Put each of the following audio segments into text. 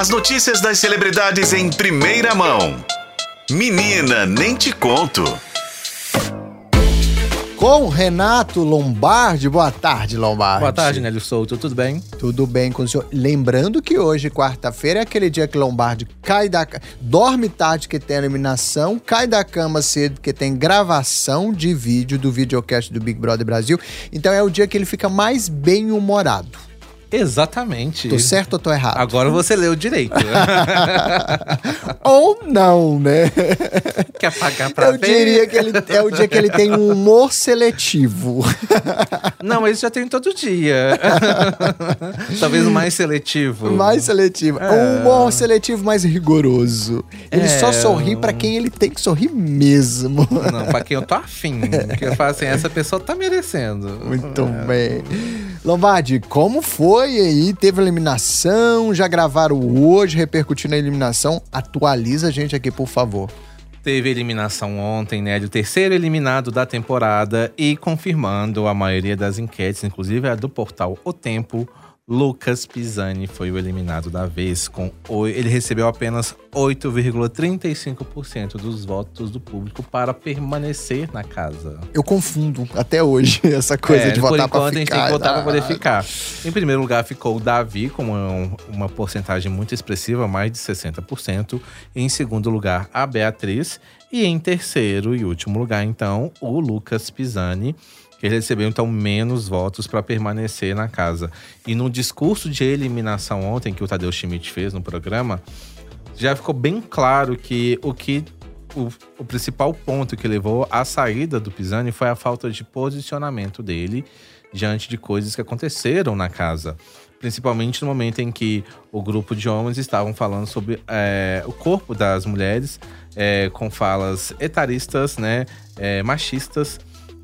As notícias das celebridades em primeira mão. Menina, nem te conto. Com Renato Lombardi. Boa tarde, Lombardi. Boa tarde, Nélio Souto. Tudo bem? Tudo bem com o senhor. Lembrando que hoje, quarta-feira, é aquele dia que Lombardi cai da dorme tarde que tem eliminação, cai da cama cedo que tem gravação de vídeo do videocast do Big Brother Brasil. Então é o dia que ele fica mais bem humorado. Exatamente. Tô certo ou tô errado? Agora você leu direito. ou não, né? Quer pagar pra Eu ver? diria que ele, é o dia que ele tem um humor seletivo. Não, mas isso já tem todo dia. Talvez o mais seletivo. Mais seletivo. É. Um humor seletivo mais rigoroso. Ele É. só sorri pra quem ele tem que sorrir mesmo. Não, pra quem eu tô afim. Que eu falo assim, essa pessoa tá merecendo. Muito bem. Lombardi, como foi aí? Teve eliminação? Já gravaram hoje, repercutindo a eliminação? Atualiza a gente aqui, por favor. Teve eliminação ontem, né? O terceiro eliminado da temporada e confirmando a maioria das enquetes, inclusive a do portal O Tempo, Lucas Pisani foi o eliminado da vez. Com ele recebeu apenas 8,35% dos votos do público para permanecer na casa. Eu confundo até hoje essa coisa É, de por votar pra enquanto, a gente ficar. tem que votar pra poder Ah, ficar. Em primeiro lugar ficou o Davi, com uma, uma porcentagem muito expressiva, mais de 60%. Em segundo lugar, a Beatriz. E em terceiro e último lugar, então, o Lucas Pisani, que ele recebeu, então, menos votos para permanecer na casa. E no discurso de eliminação ontem, que o Tadeu Schmidt fez no programa, já ficou bem claro que o que o, o principal ponto que levou à saída do Pisani foi a falta de posicionamento dele diante de coisas que aconteceram na casa. Principalmente no momento em que o grupo de homens estavam falando sobre é, o corpo das mulheres, é, com falas etaristas, né, é, machistas.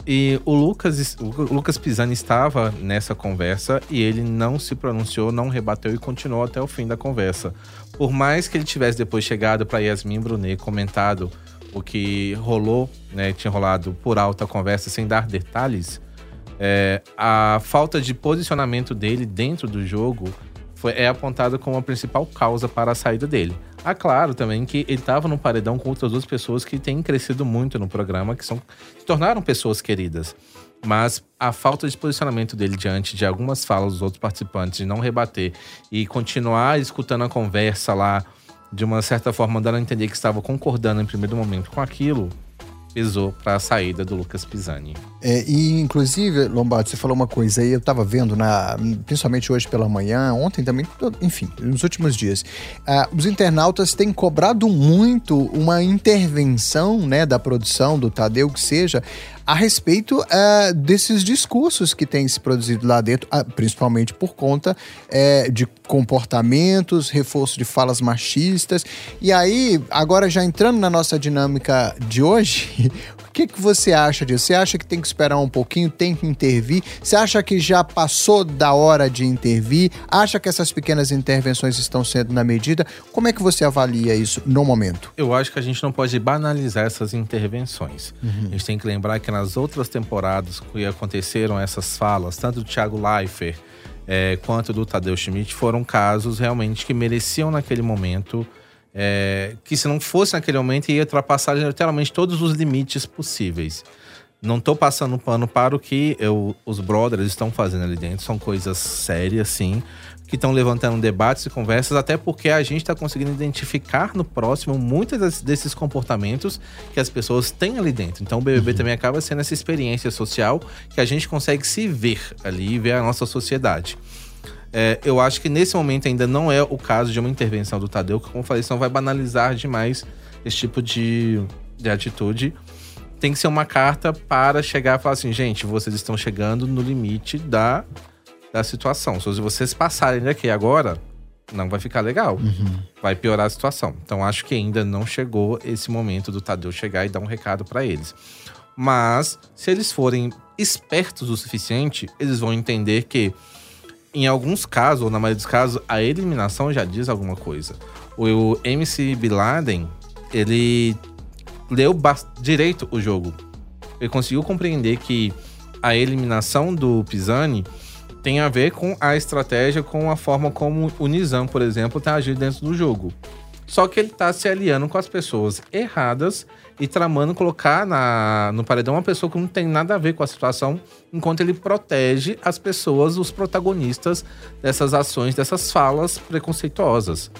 E o Lucas, o Lucas Pisani estava nessa conversa e ele não se pronunciou, não rebateu e continuou até o fim da conversa. Por mais que ele tivesse depois chegado para Yasmin Brunet comentado o que rolou, né, tinha rolado por alta conversa sem dar detalhes, é, a falta de posicionamento dele dentro do jogo foi, é apontada como a principal causa para a saída dele. Ah, claro também que ele estava no paredão com outras duas pessoas que têm crescido muito no programa, que são, se tornaram pessoas queridas. Mas a falta de posicionamento dele diante de algumas falas dos outros participantes, de não rebater e continuar escutando a conversa lá, de uma certa forma dando a entender que estava concordando em primeiro momento com aquilo, pesou para a saída do Lucas Pisani. É, e inclusive, Lombardo, você falou uma coisa aí, eu tava vendo, na, principalmente hoje pela manhã, ontem também, enfim, nos últimos dias. Ah, os internautas têm cobrado muito uma intervenção né, da produção, do Tadeu, que seja, a respeito ah, desses discursos que têm se produzido lá dentro, ah, principalmente por conta eh, de comportamentos, reforço de falas machistas. E aí, agora já entrando na nossa dinâmica de hoje, o que, que você acha disso? Você acha que tem que esperar um pouquinho, tem que intervir? Você acha que já passou da hora de intervir? Acha que essas pequenas intervenções estão sendo na medida? Como é que você avalia isso no momento? Eu acho que a gente não pode banalizar essas intervenções. A gente tem que lembrar que nas outras temporadas que aconteceram essas falas, tanto do Thiago Leifert eh, quanto do Tadeu Schmidt, foram casos realmente que mereciam naquele momento. eh, que se não fosse naquele momento ia ultrapassar literalmente todos os limites possíveis. Não tô passando pano para o que eu- os brothers estão fazendo ali dentro. São coisas sérias, sim. Que estão levantando debates e conversas, até porque a gente está conseguindo identificar no próximo muitos des- desses comportamentos que as pessoas têm ali dentro. Então o BBB também acaba sendo essa experiência social que a gente consegue se ver ali e ver a nossa sociedade. É, eu acho que nesse momento ainda não é o caso de uma intervenção do Tadeu, que, como eu falei, senão vai banalizar demais esse tipo de, de atitude. Tem que ser uma carta para chegar e falar assim, gente, vocês estão chegando no limite da, da situação. Se vocês passarem daqui agora, não vai ficar legal. Vai piorar a situação. Então acho que ainda não chegou esse momento do Tadeu chegar e dar um recado para eles. Mas, se eles forem espertos o suficiente, eles vão entender que em alguns casos, ou na maioria dos casos, a eliminação já diz alguma coisa. O MC Bin Laden, ele leu direito o jogo. Ele conseguiu compreender que a eliminação do Pisani tem a ver com a estratégia, com a forma como o Nizam, por exemplo, tá agindo dentro do jogo. Só que ele tá se aliando com as pessoas erradas e tramando colocar na, no paredão uma pessoa que não tem nada a ver com a situação, enquanto ele protege as pessoas, os protagonistas dessas ações, dessas falas preconceituosas.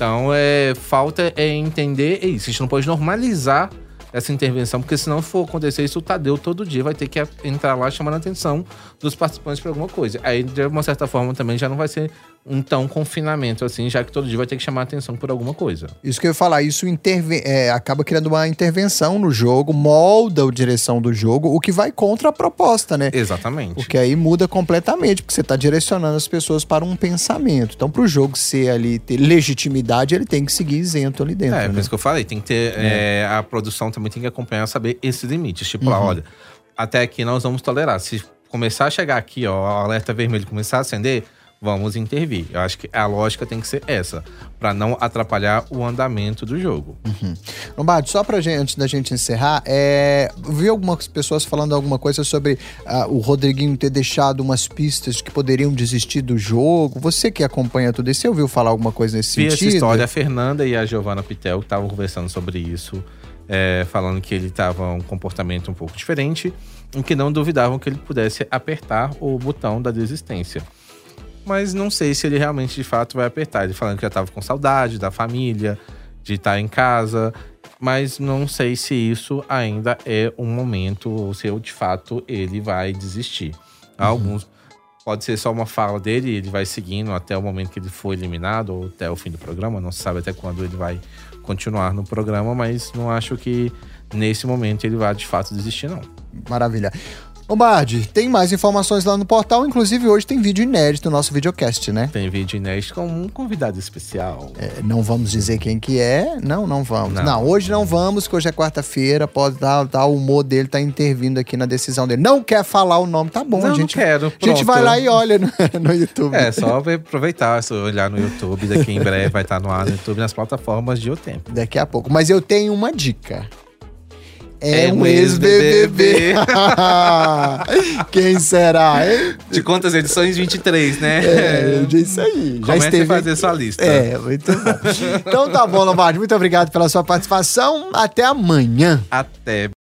Então, é, falta é entender isso. A gente não pode normalizar essa intervenção, porque se não for acontecer isso, o Tadeu todo dia vai ter que entrar lá chamando a atenção dos participantes para alguma coisa. Aí, de uma certa forma, também já não vai ser um tão confinamento assim, já que todo dia vai ter que chamar atenção por alguma coisa. Isso que eu ia falar, isso interve- é, acaba criando uma intervenção no jogo, molda a direção do jogo, o que vai contra a proposta, né? Exatamente. Porque aí muda completamente, porque você está direcionando as pessoas para um pensamento. Então, para o jogo ser ali, ter legitimidade, ele tem que seguir isento ali dentro. É, por né? isso que eu falei, tem que ter. é, a produção também tem que acompanhar, saber esses limites. Tipo, Uhum. lá, olha, até aqui nós vamos tolerar. Se começar a chegar aqui, ó, o alerta vermelho começar a acender, vamos intervir. Eu acho que a lógica tem que ser essa, para não atrapalhar o andamento do jogo. Lombardi, só pra gente, antes da gente encerrar, é, vi algumas pessoas falando alguma coisa sobre ah, o Rodriguinho ter deixado umas pistas que poderiam desistir do jogo. Você que acompanha tudo isso, você ouviu falar alguma coisa nesse Vi sentido? essa história, a Fernanda e a Giovanna Pitel estavam conversando sobre isso, é, falando que ele estava um comportamento um pouco diferente, em que não duvidavam que ele pudesse apertar o botão da desistência. Mas não sei se ele realmente de fato vai apertar. Ele falando que já estava com saudade da família, de estar em casa, mas não sei se isso ainda é um momento ou se de fato ele vai desistir. Alguns pode ser só uma fala dele, ele vai seguindo até o momento que ele for eliminado ou até o fim do programa, não se sabe até quando ele vai continuar no programa, mas não acho que nesse momento ele vai de fato desistir não. Maravilha. Lombardi, tem mais informações lá no portal, inclusive hoje tem vídeo inédito no nosso videocast, né? Tem vídeo inédito com um convidado especial. É, não vamos dizer quem que é. Não, não vamos. Não, Não. hoje não vamos, que hoje é quarta-feira. Pode dar, dar o humor dele, tá intervindo aqui na decisão dele. Não quer falar o nome, tá bom, Não, a não gente. quero, A gente pronto. vai lá e olha no, no YouTube. É, só aproveitar, só olhar no YouTube, daqui em breve vai estar no ar no YouTube nas plataformas de O Tempo. Daqui a pouco. Mas eu tenho uma dica. É, É um ex-BBB. ex-BBB. Quem será, hein? De quantas edições? 23, né? É, é isso aí. Já Comece esteve a fazer sua lista. É, muito bom. Então tá bom, Lombardi. Muito obrigado pela sua participação. Até amanhã. Até.